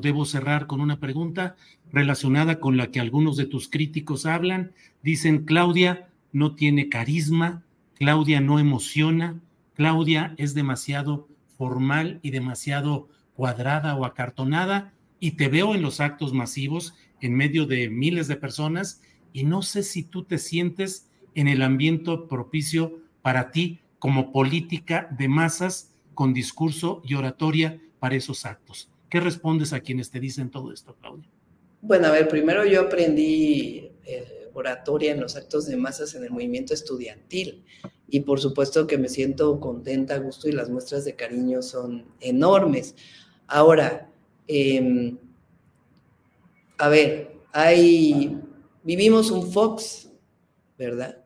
Debo cerrar con una pregunta relacionada con la que algunos de tus críticos hablan. Dicen, Claudia no tiene carisma, Claudia no emociona, Claudia es demasiado formal y demasiado cuadrada o acartonada y te veo en los actos masivos en medio de miles de personas y no sé si tú te sientes en el ambiente propicio para ti como política de masas con discurso y oratoria para esos actos. ¿Qué respondes a quienes te dicen todo esto, Claudia? Bueno, a ver, primero yo aprendí eh, oratoria en los actos de masas en el movimiento estudiantil y por supuesto que me siento contenta, gusto y las muestras de cariño son enormes. Ahora, em, a ver, hay, vivimos un Fox, ¿verdad?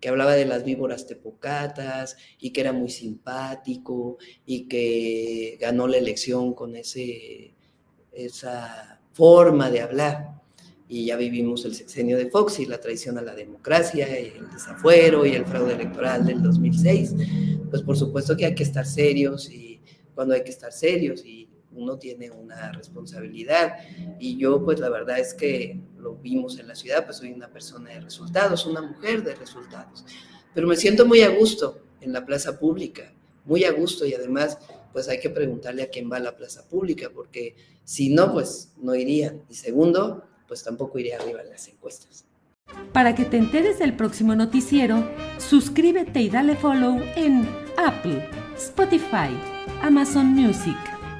Que hablaba de las víboras tepocatas y que era muy simpático y que ganó la elección con ese, esa forma de hablar. Y ya vivimos el sexenio de Fox y la traición a la democracia, y el desafuero y el fraude electoral del 2006. Pues por supuesto que hay que estar serios y cuando hay que estar serios y uno tiene una responsabilidad. Y yo, pues la verdad es que lo vimos en la ciudad, pues soy una persona de resultados, una mujer de resultados. Pero me siento muy a gusto en la plaza pública, muy a gusto y además, pues hay que preguntarle a quién va a la plaza pública, porque si no, pues no irían. Y segundo, pues tampoco iría arriba en las encuestas. Para que te enteres del próximo noticiero, suscríbete y dale follow en Apple, Spotify, Amazon Music